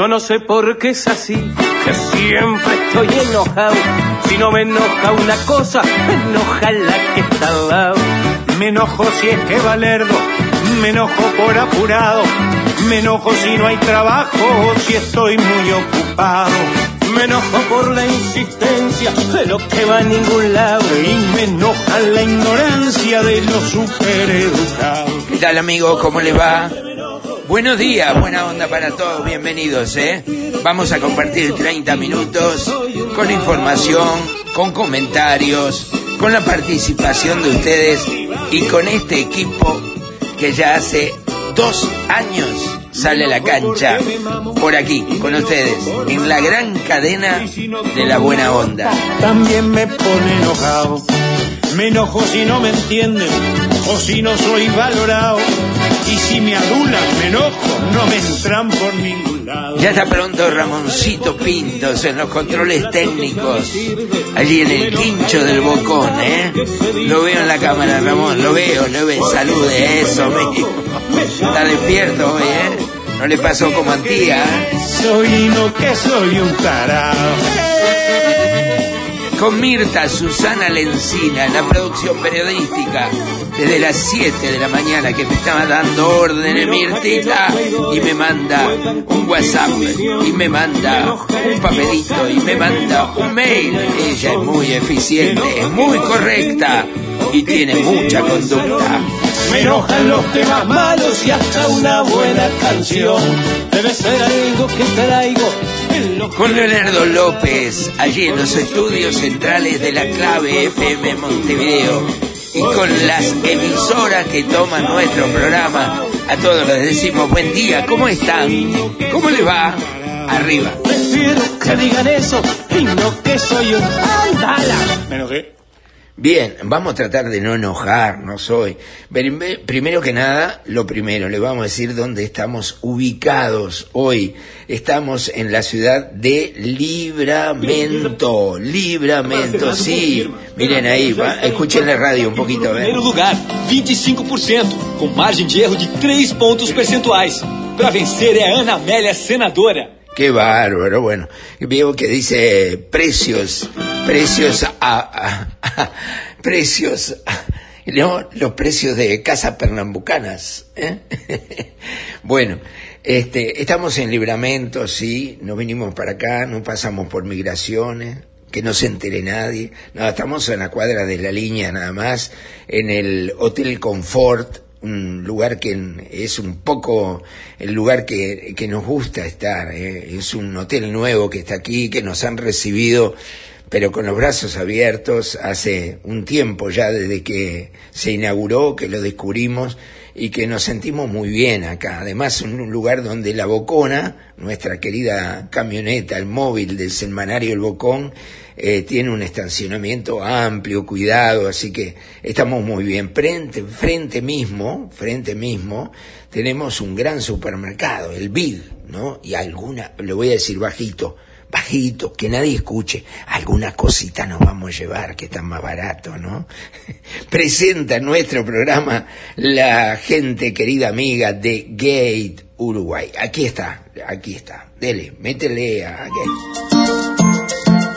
Yo no sé por qué es así, que siempre estoy enojado. Si no me enoja una cosa, me enoja la que está al lado. Me enojo si es que va lerdo, me enojo por apurado. Me enojo si no hay trabajo, si estoy muy ocupado. Me enojo por la insistencia de lo que va a ningún lado. Y me enoja la ignorancia de los supereducados. ¿Qué tal amigo? ¿Cómo le va? Buenos días, buena onda para todos, bienvenidos, ¿eh? Vamos a compartir 30 minutos con información, con comentarios, con la participación de ustedes y con este equipo que ya hace dos años sale a la cancha por aquí, con ustedes, en la gran cadena de la buena onda. también me pone enojado. Me enojo si no me entienden o si no soy valorado. Y si me adulan, me enojo, no me entran por ningún lado. Ya está pronto Ramoncito Pintos en los controles técnicos, allí en el quincho del bocón, ¿eh? Lo veo en la cámara, Ramón, lo veo, lo veo, salude, eso mismo. Está despierto hoy, ¿eh? No le pasó como a tía, ¿eh? Soy no que soy un tarado. Con Mirta Susana Lencina en la producción periodística desde las 7 de la mañana que me estaba dando órdenes Mirtita y me manda un WhatsApp y me manda un papelito y me manda un mail. Ella es muy eficiente, es muy correcta y tiene mucha conducta. Me enojan los temas malos y hasta una buena canción. Debe ser algo que traigo Con Leonardo López, allí en los estudios centrales de la clave FM Montevideo y con las emisoras que toman nuestro programa, a todos les decimos buen día, ¿cómo están? ¿Cómo les va? Arriba. Prefiero que digan eso y no que soy un andala. Me enojé. Bien, vamos a tratar de no enojarnos hoy. Prim- Primero que nada, lo primero, le vamos a decir dónde estamos ubicados hoy. Estamos en la ciudad de Libramento. Libramento, sí. Miren ahí, va, escuchen la radio un poquito, ¿eh? Primeiro lugar, 25%, com margem de erro de 3 pontos percentuais. Para vencer é Ana Amélia, senadora. Qué bárbaro, bueno. Veo que dice precios, precios a, precios, no, los precios de casas pernambucanas. ¿eh? bueno, este, estamos en libramento, sí, no vinimos para acá, no pasamos por migraciones, que no se entere nadie. No, estamos en la cuadra de la línea nada más, en el Hotel Confort, un lugar que es un poco el lugar que, que nos gusta estar. ¿eh? Es un hotel nuevo que está aquí, que nos han recibido, pero con los brazos abiertos hace un tiempo ya desde que se inauguró, que lo descubrimos y que nos sentimos muy bien acá. Además, en un lugar donde la Bocona, nuestra querida camioneta, el móvil del semanario El Bocón, eh, tiene un estacionamiento amplio, cuidado, así que estamos muy bien. Frente, frente mismo, frente mismo, tenemos un gran supermercado, el Big, ¿no? Y alguna, le voy a decir bajito, bajito, que nadie escuche, alguna cosita nos vamos a llevar que están más barato, ¿no? Presenta en nuestro programa la gente querida amiga de Gate Uruguay. Aquí está, aquí está. Dele, métele a Gate.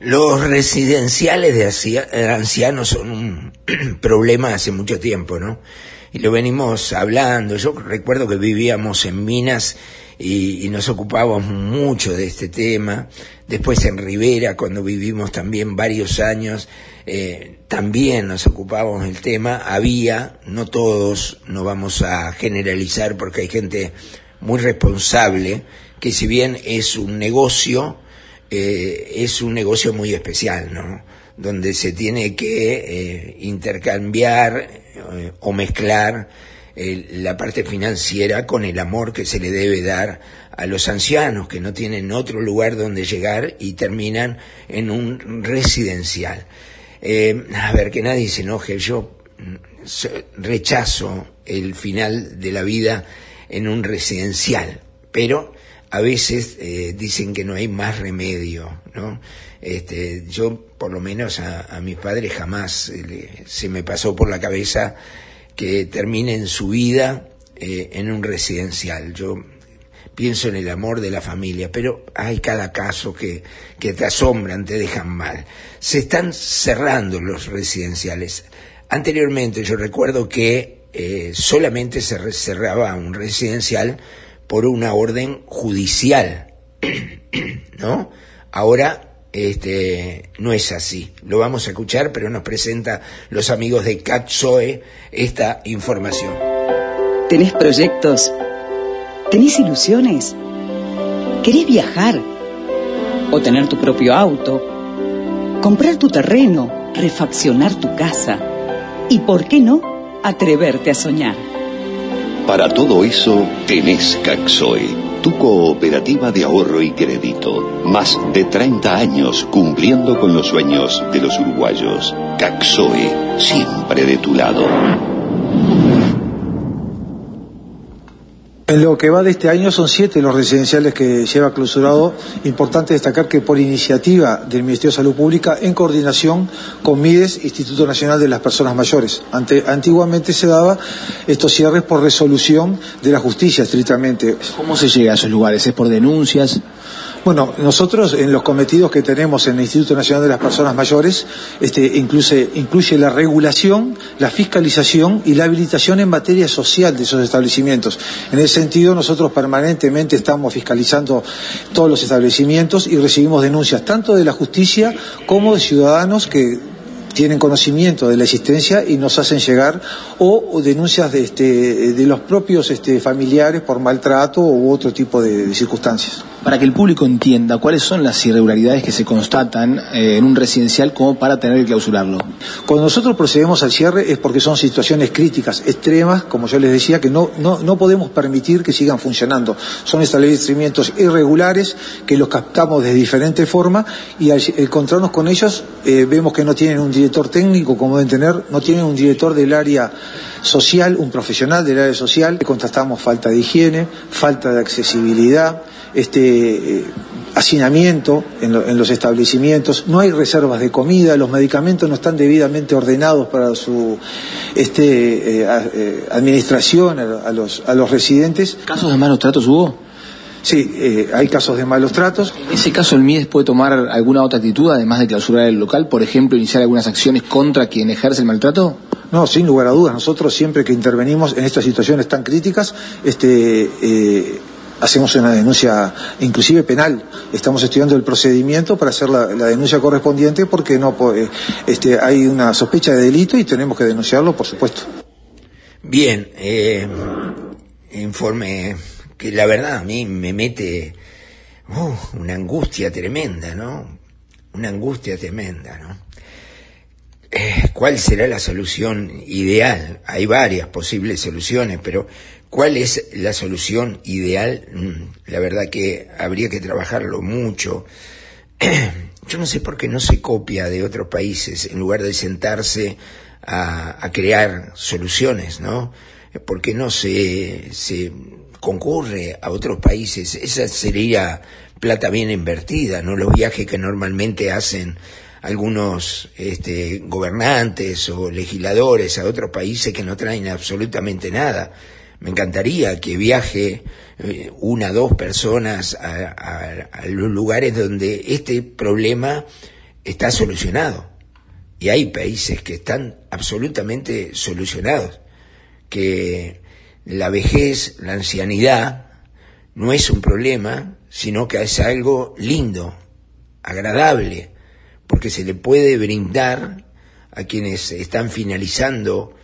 Los residenciales de ancianos son un problema hace mucho tiempo, ¿no? Y lo venimos hablando. Yo recuerdo que vivíamos en Minas y, nos ocupábamos mucho de este tema. Después en Rivera, cuando vivimos también varios años, eh, también nos ocupábamos del tema. Había, no todos, no vamos a generalizar porque hay gente muy responsable, que si bien es un negocio, eh, es un negocio muy especial, ¿no? Donde se tiene que eh, intercambiar eh, o mezclar la parte financiera con el amor que se le debe dar a los ancianos que no tienen otro lugar donde llegar y terminan en un residencial. a ver, que nadie se enoje, yo mm, rechazo el final de la vida en un residencial, pero a veces eh, dicen que no hay más remedio, ¿no? Este, yo, por lo menos a, mis padres jamás eh, se me pasó por la cabeza que terminen su vida eh, en un residencial. Yo pienso en el amor de la familia, pero hay cada caso que, que te asombran, te dejan mal. Se están cerrando los residenciales. Anteriormente yo recuerdo que solamente se cerraba un residencial por una orden judicial, ¿no? Ahora este, no es así. Lo vamos a escuchar, pero nos presenta los amigos de CATSOE esta información. ¿Tenés proyectos? ¿Tenés ilusiones? ¿Querés viajar? ¿O tener tu propio auto? ¿Comprar tu terreno? ¿Refaccionar tu casa? ¿Y por qué no? Atreverte a soñar. Para todo eso, tenés Caxoe, tu cooperativa de ahorro y crédito. Más de 30 años cumpliendo con los sueños de los uruguayos. Caxoe, siempre de tu lado. En lo que va de este año son siete los residenciales que lleva clausurado. Importante destacar que por iniciativa del Ministerio de Salud Pública, en coordinación con MIDES, Instituto Nacional de las Personas Mayores. antiguamente se daba estos cierres por resolución de la justicia, estrictamente. ¿Cómo se llega a esos lugares? ¿Es por denuncias? Bueno, nosotros en los cometidos que tenemos en el Instituto Nacional de las Personas Mayores, este, incluye, incluye la regulación, la fiscalización y la habilitación en materia social de esos establecimientos. En ese sentido, nosotros permanentemente estamos fiscalizando todos los establecimientos y recibimos denuncias tanto de la justicia como de ciudadanos que tienen conocimiento de la existencia y nos hacen llegar o, denuncias de, este, de los propios este, familiares por maltrato u otro tipo de circunstancias para que el público entienda cuáles son las irregularidades que se constatan eh, en un residencial como para tener que clausurarlo. Cuando nosotros procedemos al cierre es porque son situaciones críticas, extremas, como yo les decía, que no, no, podemos permitir que sigan funcionando. Son establecimientos irregulares que los captamos de diferente forma y al encontrarnos con ellos eh, vemos que no tienen un director técnico como deben tener, no tienen un director del área social, un profesional del área social, contrastamos falta de higiene, falta de accesibilidad, este, eh, hacinamiento en, los establecimientos, no hay reservas de comida, los medicamentos no están debidamente ordenados para su este, eh, eh, administración a, los, a los residentes. ¿Casos de malos tratos hubo? Sí, hay casos de malos tratos. ¿En ese caso el MIDES puede tomar alguna otra actitud, además de clausurar el local, por ejemplo, iniciar algunas acciones contra quien ejerce el maltrato? No, sin lugar a dudas. Nosotros siempre que intervenimos en estas situaciones tan críticas, este, hacemos una denuncia inclusive penal. Estamos estudiando el procedimiento para hacer la, denuncia correspondiente porque no eh, este, hay una sospecha de delito y tenemos que denunciarlo, por supuesto. Bien, eh, informe que la verdad a mí me mete uh, una angustia tremenda, ¿no? Una angustia tremenda, ¿no? Eh, ¿Cuál será la solución ideal? Hay varias posibles soluciones, pero ¿Cuál es la solución ideal? Mm, la verdad que habría que trabajarlo mucho. Yo no sé por qué no se copia de otros países en lugar de sentarse a, crear soluciones, ¿no? ¿Por qué no se, se concurre a otros países? Esa sería plata bien invertida, ¿no? Los viajes que normalmente hacen algunos este, gobernantes o legisladores a otros países que no traen absolutamente nada me encantaría que viaje eh, una, dos personas a, los lugares donde este problema está solucionado. Y hay países que están absolutamente solucionados, que la vejez, la ancianidad, no es un problema, sino que es algo lindo, agradable, porque se le puede brindar a quienes están finalizando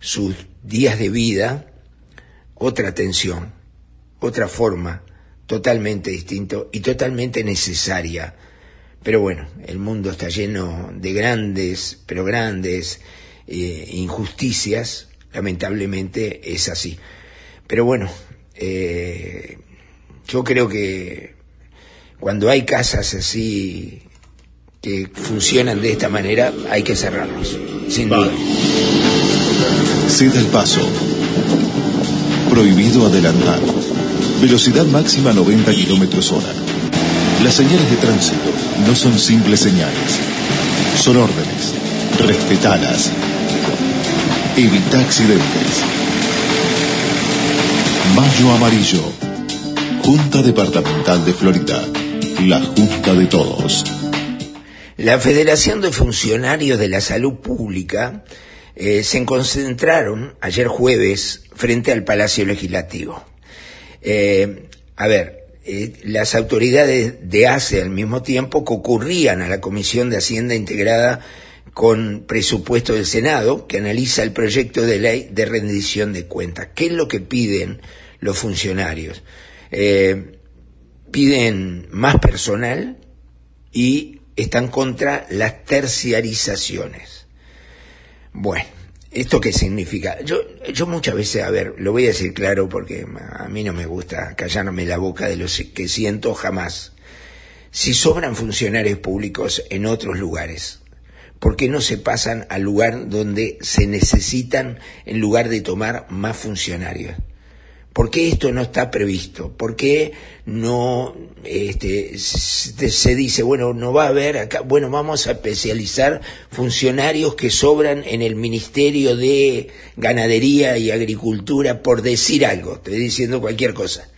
sus días de vida otra atención, otra forma totalmente distinto y totalmente necesaria. Pero bueno, el mundo está lleno de grandes, pero grandes eh, injusticias, lamentablemente es así. Pero bueno, eh, yo creo que cuando hay casas así que funcionan de esta manera, hay que cerrarlos, sin duda. Ceda el paso. Prohibido adelantar. Velocidad máxima 90 kilómetros hora. Las señales de tránsito no son simples señales. Son órdenes. Respetalas. Evita accidentes. Mayo Amarillo. Junta Departamental de Florida. La Junta de Todos. La Federación de Funcionarios de la Salud Pública eh, se concentraron ayer jueves frente al Palacio Legislativo. Eh, a ver, eh, las autoridades de ACE al mismo tiempo concurrían a la Comisión de Hacienda integrada con presupuesto del Senado, que analiza el proyecto de ley de rendición de cuentas. ¿Qué es lo que piden los funcionarios? Eh, piden más personal y están contra las terciarizaciones. Bueno, ¿esto qué significa? Yo, yo muchas veces, a ver, lo voy a decir claro porque a mí no me gusta callarme la boca de lo que siento jamás. Si sobran funcionarios públicos en otros lugares, ¿por qué no se pasan al lugar donde se necesitan en lugar de tomar más funcionarios? ¿Por qué esto no está previsto? ¿Por qué no este, se dice, bueno, no va a haber acá, bueno, vamos a especializar funcionarios que sobran en el Ministerio de Ganadería y Agricultura, por decir algo, estoy diciendo cualquier cosa.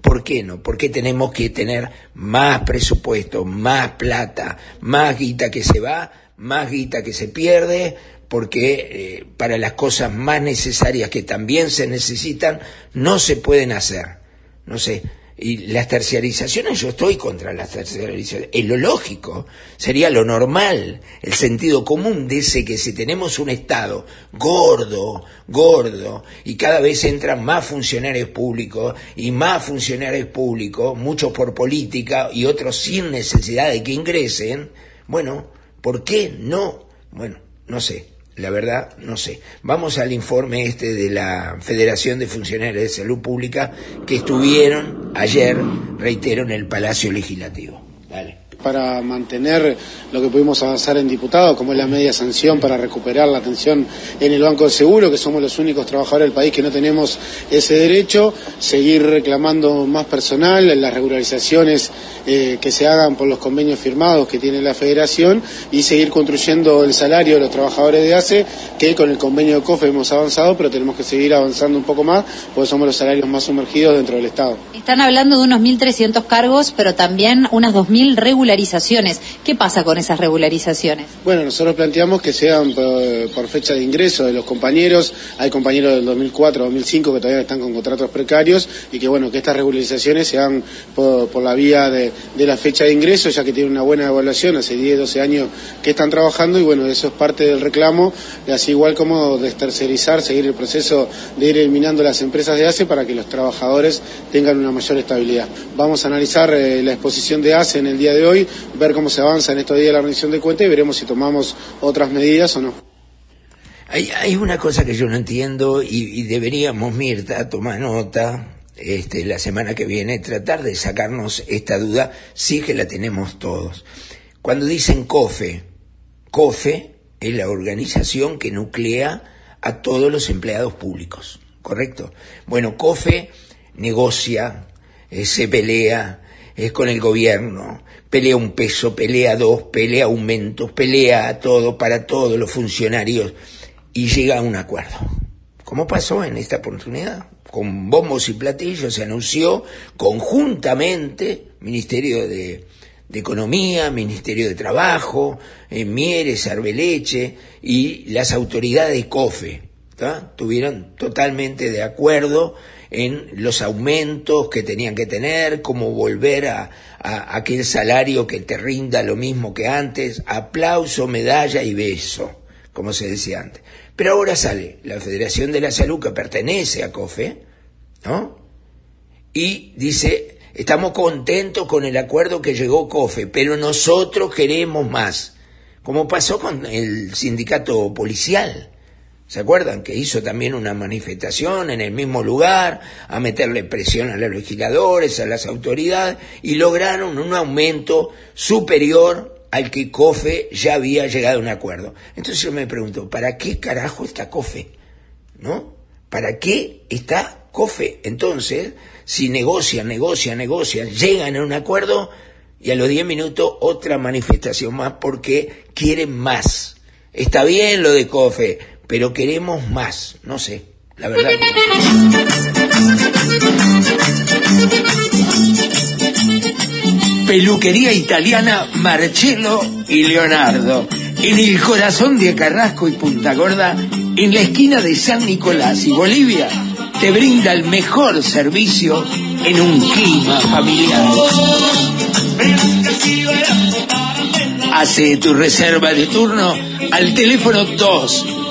¿Por qué no? ¿Por qué tenemos que tener más presupuesto, más plata, más guita que se va, más guita que se pierde? porque eh, para las cosas más necesarias que también se necesitan no se pueden hacer. No sé. Y las terciarizaciones, yo estoy contra las terciarizaciones. Es lo lógico, sería lo normal, el sentido común ese que si tenemos un Estado gordo, gordo, y cada vez entran más funcionarios públicos y más funcionarios públicos, muchos por política y otros sin necesidad de que ingresen, bueno, ¿por qué no? Bueno, no sé. La verdad, no sé. Vamos al informe este de la Federación de Funcionarios de Salud Pública que estuvieron ayer, reitero, en el Palacio Legislativo. Dale para mantener lo que pudimos avanzar en diputado, como es la media sanción para recuperar la atención en el Banco de Seguro, que somos los únicos trabajadores del país que no tenemos ese derecho, seguir reclamando más personal, las regularizaciones eh, que se hagan por los convenios firmados que tiene la Federación y seguir construyendo el salario de los trabajadores de ACE, que con el convenio de COFE hemos avanzado, pero tenemos que seguir avanzando un poco más, porque somos los salarios más sumergidos dentro del Estado. Están hablando de unos 1.300 cargos, pero también unas 2.000 regularizaciones. ¿Qué pasa con esas regularizaciones? Bueno, nosotros planteamos que sean por, fecha de ingreso de los compañeros. Hay compañeros del 2004, 2005 que todavía están con contratos precarios y que bueno, que estas regularizaciones sean por, la vía de, de la fecha de ingreso, ya que tiene una buena evaluación, hace 10, 12 años que están trabajando y bueno, eso es parte del reclamo, así igual como destercerizar, seguir el proceso de ir eliminando las empresas de ACE para que los trabajadores tengan una mayor estabilidad. Vamos a analizar eh, la exposición de ACE en el día de hoy, ver cómo se avanza en estos días la rendición de cuentas y veremos si tomamos otras medidas o no. Hay, hay una cosa que yo no entiendo y, deberíamos, Mirta, tomar nota, este, la semana que viene, tratar de sacarnos esta duda, sí que la tenemos todos. Cuando dicen COFE, COFE es la organización que nuclea a todos los empleados públicos, ¿correcto? Bueno, COFE negocia, eh, se pelea, es con el gobierno, pelea un peso, pelea dos, pelea aumentos, pelea todo para todos los funcionarios y llega a un acuerdo. ¿Cómo pasó en esta oportunidad? con bombos y platillos se anunció conjuntamente, Ministerio de, Economía, Ministerio de Trabajo, eh, Mieres, Arbeleche y las autoridades de COFE. Tuvieron totalmente de acuerdo en los aumentos que tenían que tener, cómo volver a, a aquel salario que te rinda lo mismo que antes, aplauso, medalla y beso, como se decía antes. Pero ahora sale la Federación de la Salud, que pertenece a COFE, ¿no? Y dice, estamos contentos con el acuerdo que llegó COFE, pero nosotros queremos más, como pasó con el sindicato policial. ¿Se acuerdan? Que hizo también una manifestación en el mismo lugar, a meterle presión a los legisladores, a las autoridades, y lograron un aumento superior al que COFE ya había llegado a un acuerdo. Entonces yo me pregunto, ¿para qué carajo está COFE? ¿No? ¿Para qué está COFE? Entonces, si negocian, negocian, negocian, llegan a un acuerdo y a los 10 minutos otra manifestación más porque quieren más. Está bien lo de COFE, pero queremos más. No sé, la verdad. Peluquería italiana Marcello y Leonardo. En el corazón de Carrasco y Punta Gorda, en la esquina de San Nicolás y Bolivia, te brinda el mejor servicio en un clima familiar. Hace tu reserva de turno al teléfono 2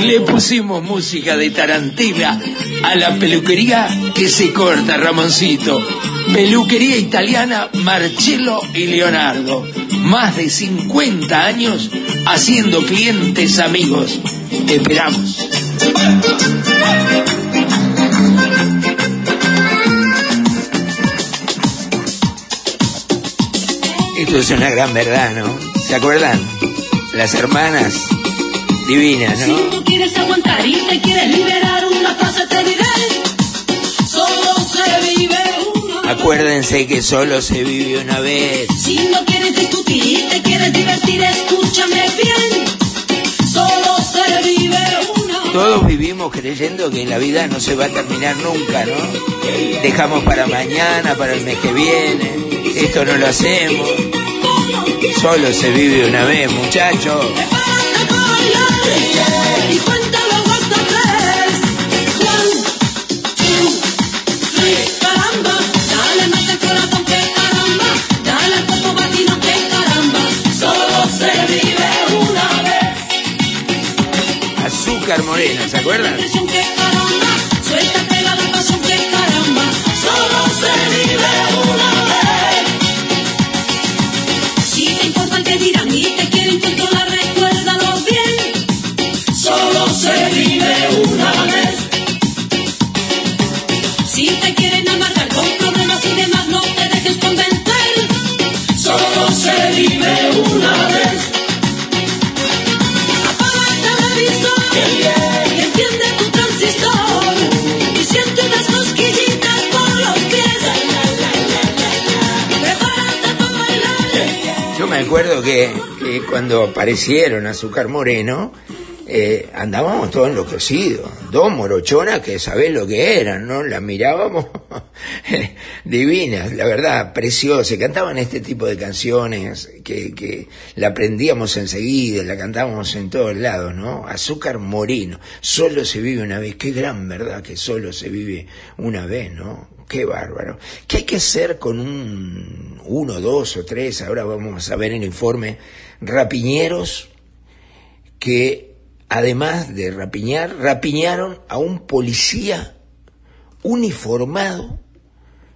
Le pusimos música de Tarantela a la peluquería que se corta, Ramoncito. Peluquería italiana Marcello y Leonardo. Más de 50 años haciendo clientes amigos. Esperamos. Esto es una gran verdad, ¿no? ¿Se acuerdan? Las hermanas divinas, Si ¿no? no quieres aguantar y te quieres liberar, una frase te diré. Solo se vive una. Acuérdense que solo se vive una vez. Si no quieres discutir y te quieres divertir, escúchame bien. Solo se vive una. Todos vivimos creyendo que la vida no se va a terminar nunca, ¿no? Dejamos para mañana, para el mes que viene. Esto no lo hacemos. Solo se vive una vez, muchachos. Morena, que, cuando aparecieron Azúcar Moreno, eh, andábamos todos enloquecidos. Dos morochonas que sabés lo que eran, ¿no? Las mirábamos divinas, la verdad, preciosas. Cantaban este tipo de canciones que, que la aprendíamos enseguida, la cantábamos en todos lados, ¿no? Azúcar Moreno, solo se vive una vez. Qué gran verdad que solo se vive una vez, ¿no? Qué bárbaro. ¿Qué hay que hacer con un uno, dos o tres? Ahora vamos a ver el informe. Rapiñeros que, además de rapiñar, rapiñaron a un policía uniformado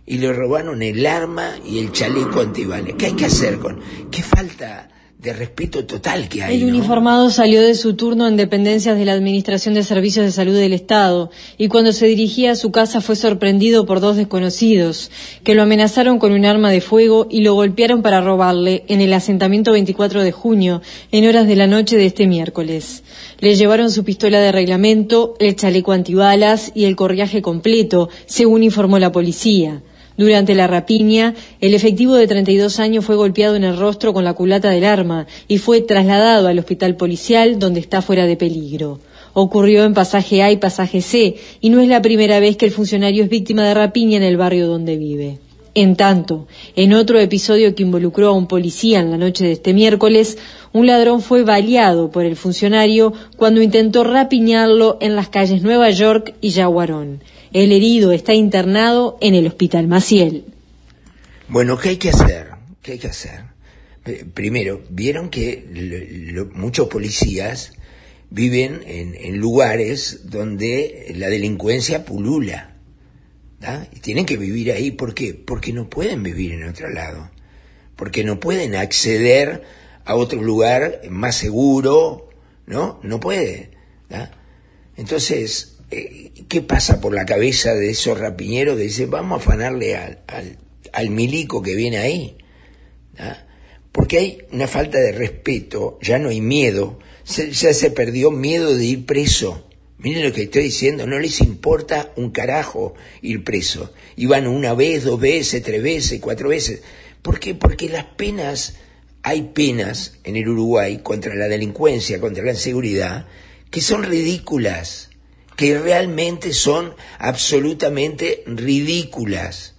y le robaron el arma y el chaleco antibales. ¿Qué hay que hacer con? Qué falta de respeto total que hay, El ¿no? uniformado salió de su turno en dependencias de la Administración de Servicios de Salud del Estado y cuando se dirigía a su casa fue sorprendido por dos desconocidos que lo amenazaron con un arma de fuego y lo golpearon para robarle en el asentamiento 24 de junio en horas de la noche de este miércoles. Le llevaron su pistola de reglamento, el chaleco antibalas y el correaje completo, según informó la policía. Durante la rapiña, el efectivo de 32 años fue golpeado en el rostro con la culata del arma y fue trasladado al hospital policial donde está fuera de peligro. Ocurrió en pasaje A y pasaje C y no es la primera vez que el funcionario es víctima de rapiña en el barrio donde vive. En tanto, en otro episodio que involucró a un policía en la noche de este miércoles, un ladrón fue baleado por el funcionario cuando intentó rapiñarlo en las calles Nueva York y Yaguarón. El herido está internado en el Hospital Maciel. Bueno, ¿qué hay que hacer? ¿Qué hay que hacer? Primero, vieron que muchos policías viven en, en lugares donde la delincuencia pulula. Y tienen que vivir ahí. ¿Por qué? Porque no pueden vivir en otro lado. Porque no pueden acceder a otro lugar más seguro, ¿no? No puede. Entonces, ¿qué pasa por la cabeza de esos rapiñeros que dicen, vamos a afanarle al, al, milico que viene ahí? ¿da? Porque hay una falta de respeto, ya no hay miedo, se- ya se perdió miedo de ir preso. Miren lo que estoy diciendo, no les importa un carajo ir preso. Iban una vez, dos veces, tres veces, cuatro veces. ¿Por qué? Porque las penas, hay penas en el Uruguay contra la delincuencia, contra la inseguridad, que son ridículas, que realmente son absolutamente ridículas.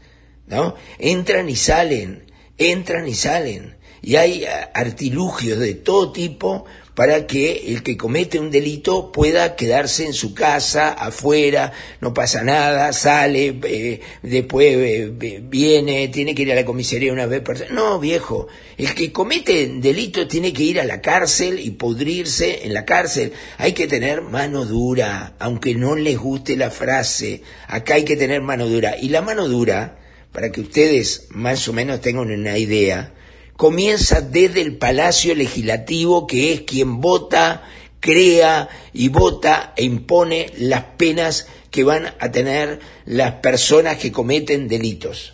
¿no? Entran y salen, entran y salen. Y hay ah, artilugios de todo tipo para que el que comete un delito pueda quedarse en su casa, afuera, no pasa nada, sale, eh, después eh, viene, tiene que ir a la comisaría una vez No, viejo, el que comete delito tiene que ir a la cárcel y pudrirse en la cárcel. Hay que tener mano dura, aunque no les guste la frase, acá hay que tener mano dura. Y la mano dura, para que ustedes más o menos tengan una idea, comienza desde el Palacio Legislativo, que es quien vota, crea y vota e impone las penas que van a tener las personas que cometen delitos.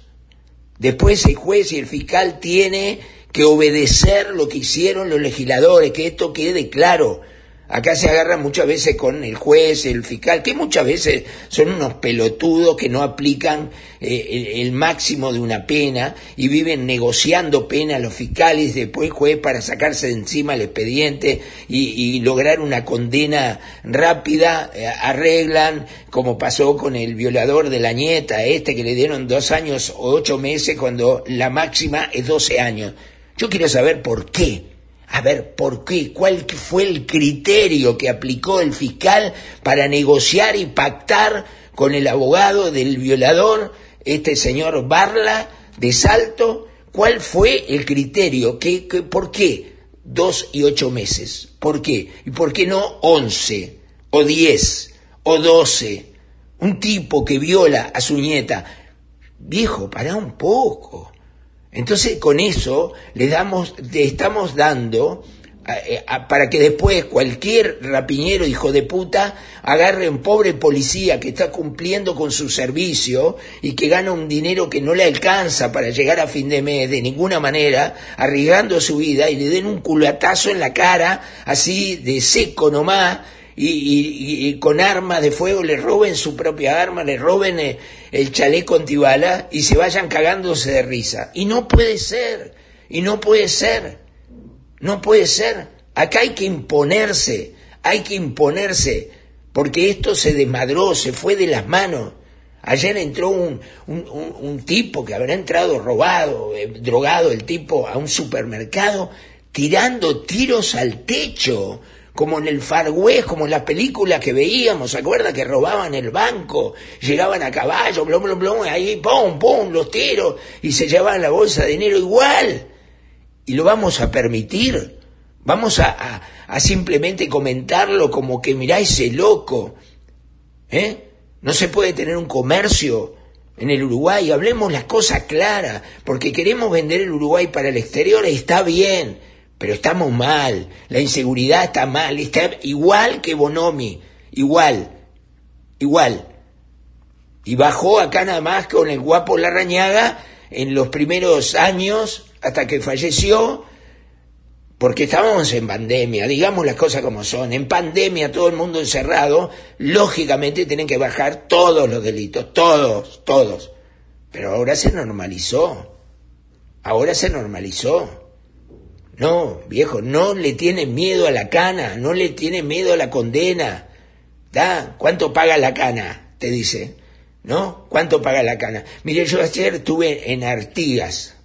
Después el juez y el fiscal tiene que obedecer lo que hicieron los legisladores, que esto quede claro. Acá se agarran muchas veces con el juez, el fiscal, que muchas veces son unos pelotudos que no aplican eh, el, máximo de una pena y viven negociando pena los fiscales, después juez para sacarse de encima el expediente y, lograr una condena rápida, eh, arreglan, como pasó con el violador de la nieta, este que le dieron dos años o ocho meses cuando la máxima es 12 años. Yo quiero saber por qué. A ver, ¿por qué? ¿Cuál fue el criterio que aplicó el fiscal para negociar y pactar con el abogado del violador, este señor Barla de Salto? ¿Cuál fue el criterio? ¿Qué, por qué dos y ocho meses? ¿Por qué? ¿Y por qué no once o diez o doce? Un tipo que viola a su nieta. Viejo, pará un poco. Entonces con eso le damos, le estamos dando eh, para que después cualquier rapiñero hijo de puta agarre un pobre policía que está cumpliendo con su servicio y que gana un dinero que no le alcanza para llegar a fin de mes de ninguna manera, arriesgando su vida y le den un culatazo en la cara, así de seco nomás, y, y- y con armas de fuego le roben su propia arma, le roben eh, el chaleco antibala y se vayan cagándose de risa. Y no puede ser, y no puede ser, no puede ser. Acá hay que imponerse, hay que imponerse, porque esto se desmadró, se fue de las manos. Ayer entró un, un, un- tipo que habrá entrado robado, eh, drogado el tipo a un supermercado, tirando tiros al techo, como en el Far West, como en las películas que veíamos, ¿se acuerda que robaban el banco? Llegaban a caballo, blom, blom, blom, ahí, pum, pum, los tiros, y se llevaban la bolsa de dinero igual. Y lo vamos a permitir. Vamos a, simplemente comentarlo como que mirá ese loco. ¿Eh? No se puede tener un comercio en el Uruguay. Hablemos las cosas claras, porque queremos vender el Uruguay para el exterior, está bien, pero estamos mal. La inseguridad está mal, está igual que Bonomi, igual, igual. Y bajó acá nada más con el guapo Larrañaga en los primeros años, hasta que falleció, porque estábamos en pandemia, digamos las cosas como son, en pandemia todo el mundo encerrado, lógicamente tienen que bajar todos los delitos, todos, todos. Pero ahora se normalizó. Ahora se normalizó. No, viejo, no le tiene miedo a la cana, no le tiene miedo a la condena. ¿Da? ¿Cuánto paga la cana? Te dice. ¿No? ¿Cuánto paga la cana? Mire, yo ayer estuve en Artigas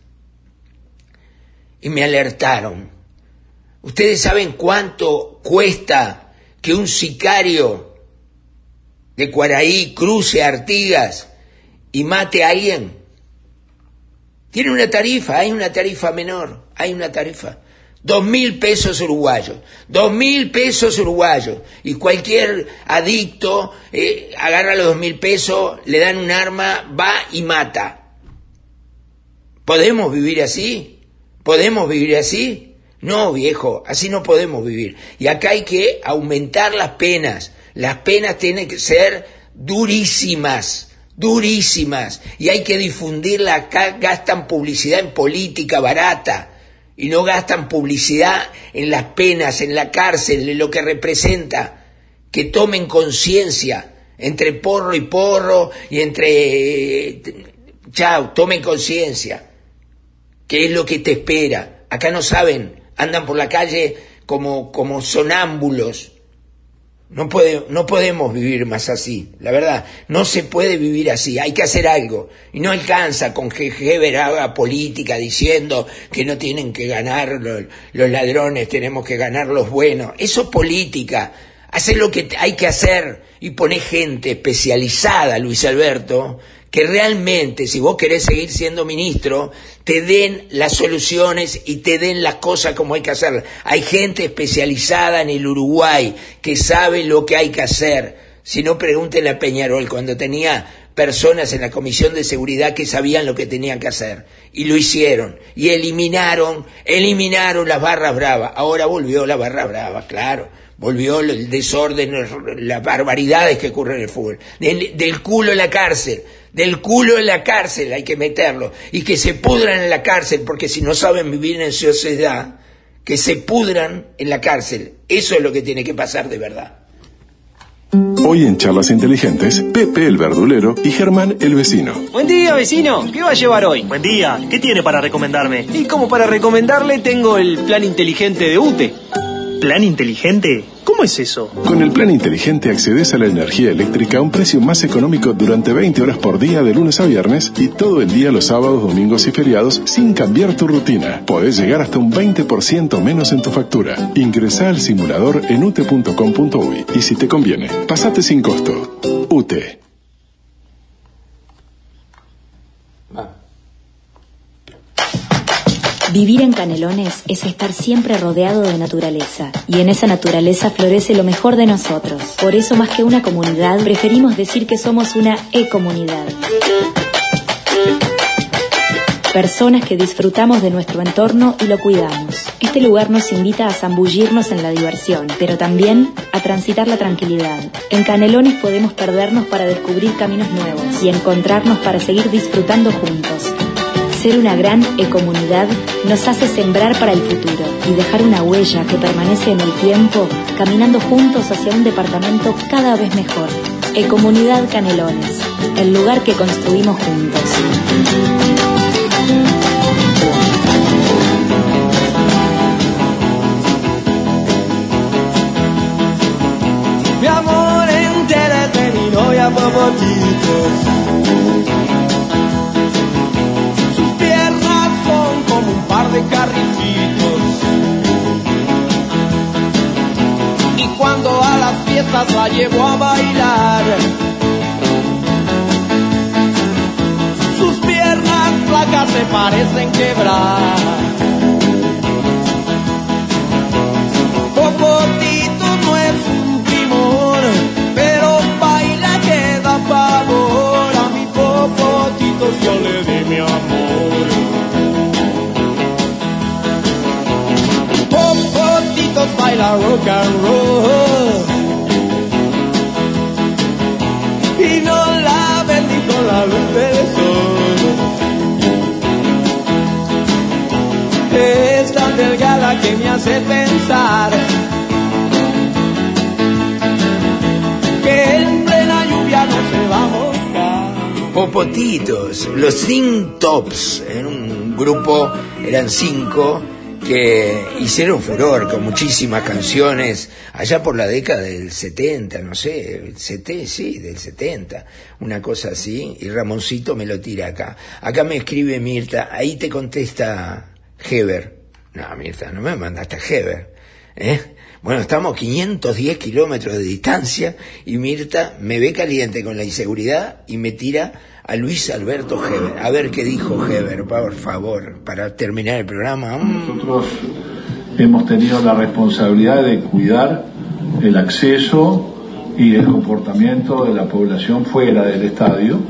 y me alertaron. ¿Ustedes saben cuánto cuesta que un sicario de Cuaraí cruce Artigas y mate a alguien? Tiene una tarifa, hay una tarifa menor, hay una tarifa. Dos mil pesos uruguayos, dos mil pesos uruguayos. Y cualquier adicto eh, agarra los dos mil pesos, le dan un arma, va y mata. ¿Podemos vivir así? ¿Podemos vivir así? No, viejo, así no podemos vivir. Y acá hay que aumentar las penas. Las penas tienen que ser durísimas, durísimas. Y hay que difundirla. Acá gastan publicidad en política barata y no gastan publicidad en las penas, en la cárcel, en lo que representa. Que tomen conciencia entre porro y porro y entre... Chao, tomen conciencia. ¿Qué es lo que te espera? Acá no saben, andan por la calle como, como sonámbulos. No, puede, no podemos vivir más así, la verdad, no se puede vivir así, hay que hacer algo. Y no alcanza con que Heber haga política diciendo que no tienen que ganar los, ladrones, tenemos que ganar los buenos. Eso es política, hace lo que hay que hacer y pone gente especializada, Luis Alberto, que realmente, si vos querés seguir siendo ministro, te den las soluciones y te den las cosas como hay que hacer. Hay gente especializada en el Uruguay que sabe lo que hay que hacer. Si no, pregúntenle a Peñarol cuando tenía personas en la Comisión de Seguridad que sabían lo que tenían que hacer. Y lo hicieron. Y eliminaron, eliminaron las barras bravas. Ahora volvió la barra brava, claro. Volvió el desorden, las barbaridades que ocurren en el fútbol. Del, del culo en la cárcel del culo en la cárcel hay que meterlo y que se pudran en la cárcel porque si no saben vivir en sociedad, que se pudran en la cárcel. Eso es lo que tiene que pasar de verdad. Hoy en Charlas Inteligentes, Pepe el verdulero y Germán el vecino. Buen día, vecino. ¿Qué va a llevar hoy? Buen día. ¿Qué tiene para recomendarme? Y como para recomendarle, tengo el plan inteligente de UTE. ¿Plan inteligente? ¿Cómo es eso? Con el plan inteligente accedes a la energía eléctrica a un precio más económico durante 20 horas por día de lunes a viernes y todo el día los sábados, domingos y feriados sin cambiar tu rutina. Podés llegar hasta un 20% menos en tu factura. Ingresa al simulador en ute.com.uy y si te conviene, pasate sin costo. UTE. Vivir en Canelones es estar siempre rodeado de naturaleza y en esa naturaleza florece lo mejor de nosotros. Por eso más que una comunidad, preferimos decir que somos una e-comunidad. Personas que disfrutamos de nuestro entorno y lo cuidamos. Este lugar nos invita a zambullirnos en la diversión, pero también a transitar la tranquilidad. En Canelones podemos perdernos para descubrir caminos nuevos y encontrarnos para seguir disfrutando juntos. Ser una gran ecomunidad nos hace sembrar para el futuro y dejar una huella que permanece en el tiempo, caminando juntos hacia un departamento cada vez mejor. Ecomunidad Canelones, el lugar que construimos juntos. Mi amor, entérate, mi novia por de carricitos. Y cuando a las fiestas la llevo a bailar, sus piernas flacas se parecen quebrar. Popotito no es un primor, pero baila que da pavor. A mi popotito yo le di mi amor. Baila rock and roll. Y no la con la luz del sol. Es tan delgada que me hace pensar que en plena lluvia no se va a mojar. Popotitos, los Think Tops, en un grupo, eran cinco, que hicieron furor con muchísimas canciones allá por la década del 70, no sé, el 70, sí, del 70, una cosa así, y Ramoncito me lo tira acá. Acá me escribe Mirta, ahí te contesta Heber. No, Mirta, no me mandaste a Heber. ¿eh? Bueno, estamos a 510 kilómetros de distancia y Mirta me ve caliente con la inseguridad y me tira a Luis Alberto Heber. A ver qué dijo Heber, por favor, para terminar el programa. Mm. Nosotros hemos tenido la responsabilidad de cuidar el acceso y el comportamiento de la población fuera del estadio.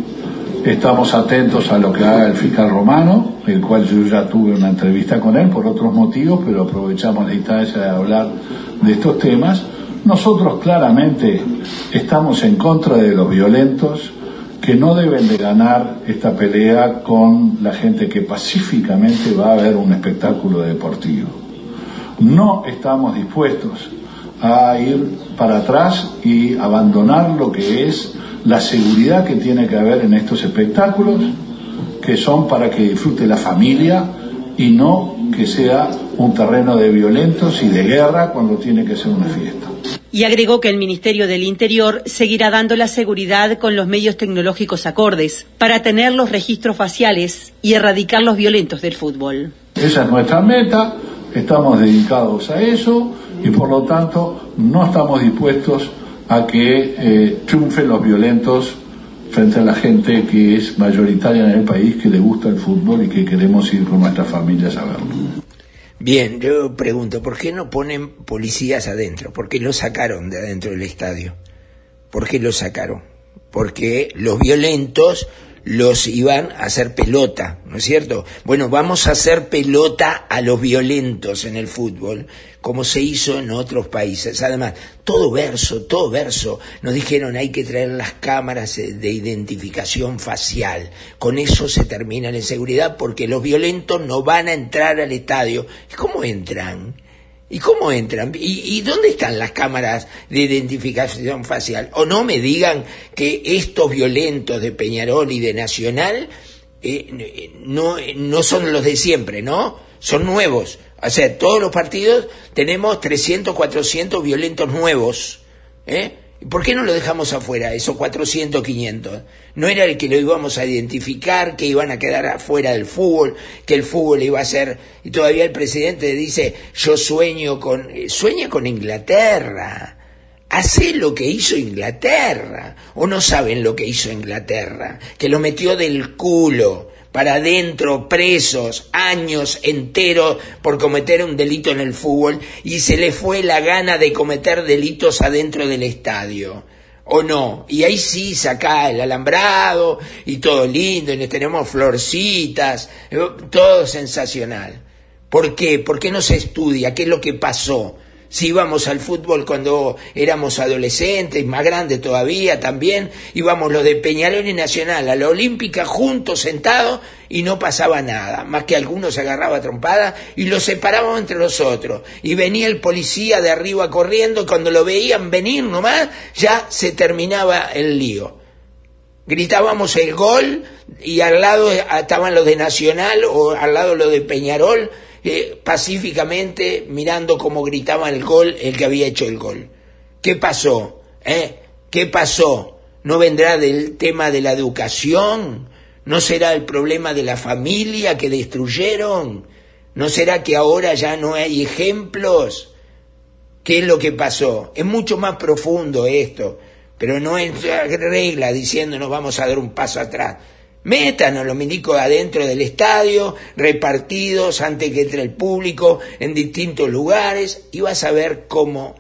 Estamos atentos a lo que haga el fiscal romano, el cual yo ya tuve una entrevista con él por otros motivos, pero aprovechamos la instancia de hablar de estos temas. Nosotros claramente estamos en contra de los violentos que no deben de ganar esta pelea con la gente que pacíficamente va a ver un espectáculo deportivo. No estamos dispuestos a ir para atrás y abandonar lo que es la seguridad que tiene que haber en estos espectáculos, que son para que disfrute la familia y no que sea un terreno de violentos y de guerra cuando tiene que ser una fiesta. Y agregó que el Ministerio del Interior seguirá dando la seguridad con los medios tecnológicos acordes para tener los registros faciales y erradicar los violentos del fútbol. Esa es nuestra meta, estamos dedicados a eso y por lo tanto no estamos dispuestos a que eh, triunfen los violentos frente a la gente que es mayoritaria en el país, que le gusta el fútbol y que queremos ir con nuestras familias a verlo. Bien, yo pregunto, ¿por qué no ponen policías adentro? ¿Por qué lo sacaron de adentro del estadio? ¿Por qué lo sacaron? Porque los violentos los iban a hacer pelota, ¿no es cierto? Bueno, vamos a hacer pelota a los violentos en el fútbol, como se hizo en otros países. Además, todo verso, todo verso, nos dijeron hay que traer las cámaras de identificación facial. Con eso se termina la inseguridad porque los violentos no van a entrar al estadio. ¿Cómo entran? ¿Y cómo entran? ¿Y, ¿Y, dónde están las cámaras de identificación facial? O no me digan que estos violentos de Peñarol y de Nacional eh, no, no son los de siempre, ¿no? Son nuevos. O sea, todos los partidos tenemos 300, 400 violentos nuevos. ¿eh? ¿Por qué no lo dejamos afuera, esos 400, 500? No era el que lo íbamos a identificar, que iban a quedar afuera del fútbol, que el fútbol iba a ser... Y todavía el presidente dice, yo sueño con... Sueña con Inglaterra. Hace lo que hizo Inglaterra. ¿O no saben lo que hizo Inglaterra? Que lo metió del culo para adentro, presos, años enteros por cometer un delito en el fútbol y se le fue la gana de cometer delitos adentro del estadio. ¿O no? Y ahí sí saca el alambrado y todo lindo, y tenemos florcitas, todo sensacional. ¿Por qué? ¿Por qué no se estudia? ¿Qué es lo que pasó? Si íbamos al fútbol cuando éramos adolescentes, más grandes todavía también, íbamos los de Peñarol y Nacional a la Olímpica juntos, sentados, y no pasaba nada, más que algunos se agarraba trompada y los separábamos entre nosotros. Y venía el policía de arriba corriendo, cuando lo veían venir nomás, ya se terminaba el lío. Gritábamos el gol y al lado estaban los de Nacional o al lado los de Peñarol eh, pacíficamente mirando cómo gritaba el gol el que había hecho el gol. ¿Qué pasó? ¿Eh? ¿Qué pasó? ¿No vendrá del tema de la educación? ¿No será el problema de la familia que destruyeron? ¿No será que ahora ya no hay ejemplos? ¿Qué es lo que pasó? Es mucho más profundo esto, pero no es regla diciendo nos vamos a dar un paso atrás. Metan a los milicos adentro del estadio, repartidos antes que entre el público en distintos lugares, y vas a ver cómo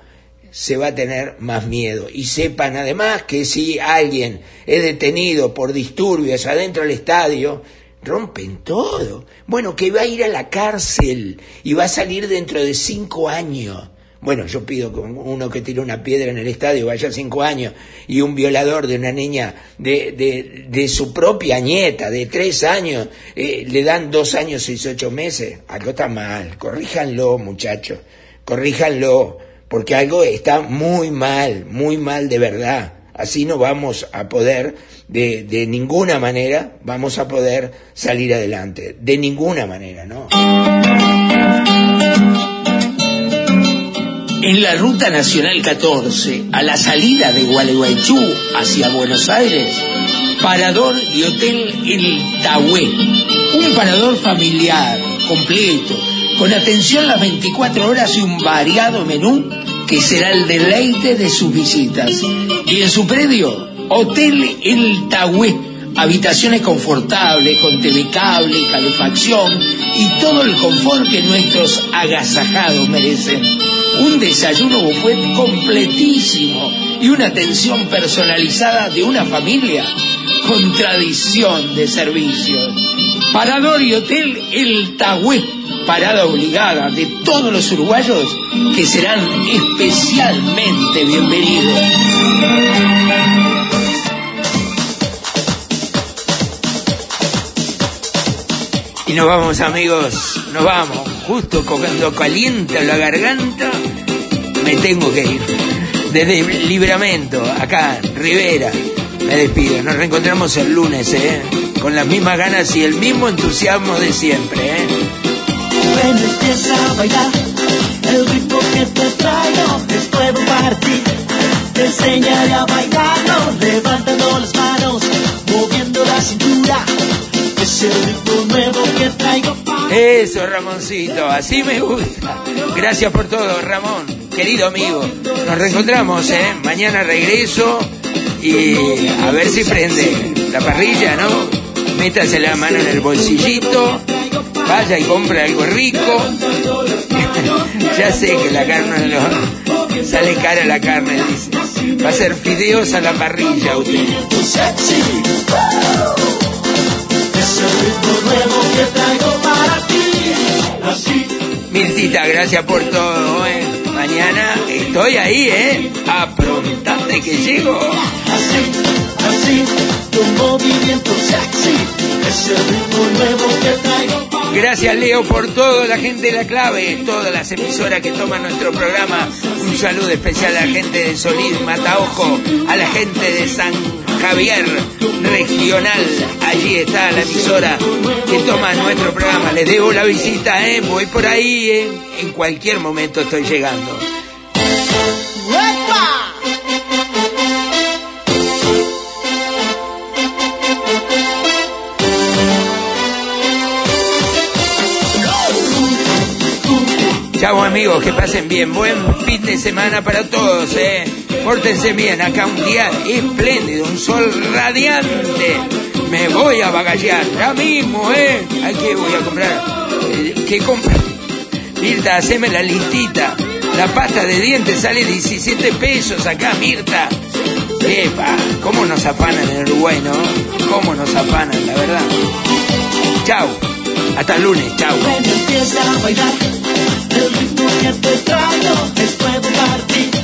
se va a tener más miedo. Y sepan además que si alguien es detenido por disturbios adentro del estadio, rompen todo. Bueno, que va a ir a la cárcel y va a salir dentro de cinco años. Bueno, yo pido que uno que tire una piedra en el estadio vaya cinco años y un violador de una niña de, de, de su propia nieta de tres años eh, le dan dos años, seis, ocho meses. Algo está mal. Corríjanlo, muchachos. Corríjanlo. Porque algo está muy mal, muy mal de verdad. Así no vamos a poder, de, de ninguna manera, vamos a poder salir adelante. De ninguna manera, ¿no? En la Ruta Nacional 14, a la salida de Gualeguaychú hacia Buenos Aires, Parador y Hotel El Tahué. Un parador familiar, completo, con atención las 24 horas y un variado menú que será el deleite de sus visitas. Y en su predio, Hotel El Tahué. Habitaciones confortables, con TV cable, calefacción y todo el confort que nuestros agasajados merecen. Un desayuno buffet completísimo y una atención personalizada de una familia con tradición de servicios. Parador y Hotel El Tahué, parada obligada de todos los uruguayos que serán especialmente bienvenidos. Y nos vamos amigos, nos vamos. Justo cuando calienta la garganta, me tengo que ir. Desde Libramento, acá, Rivera, me despido. Nos reencontramos el lunes, ¿eh? Con las mismas ganas y el mismo entusiasmo de siempre, ¿eh? Empieza a bailar el ritmo que te traigo es. Te enseñaré a bailarlo, Eso, Ramoncito, así me gusta. Gracias por todo, Ramón, querido amigo. Nos reencontramos, ¿eh? Mañana regreso y a ver si prende la parrilla, ¿no? Métase la mano en el bolsillito, vaya y compre algo rico. ya sé que la carne lo- sale cara la carne, dice. Va a ser fideos a la parrilla usted. Así Mirtita, gracias por todo, ¿eh? Mañana estoy ahí, ¿eh? Aprontate que llego. así, tu movimiento sexy. Es el ritmo nuevo que traigo Gracias Leo por todo, la gente de la clave, todas las emisoras que toman nuestro programa. Un saludo especial a la gente de Solís, Mataojo, a la gente de San Javier Regional. Allí está la emisora que toma nuestro programa. Les debo la visita, ¿eh? voy por ahí, ¿eh? en cualquier momento estoy llegando. Chao amigos, que pasen bien. Buen fin de semana para todos, ¿eh? Pórtense bien, acá un día espléndido, un sol radiante. Me voy a bagallar, ya mismo, ¿eh? ¿A qué voy a comprar? Eh, ¿Qué compra? Mirta, haceme la listita. La pasta de dientes sale 17 pesos acá, Mirta. Epa, ¿cómo nos afanan en Uruguay, no? ¿Cómo nos afanan, la verdad? Chao. Hasta el lunes, ti.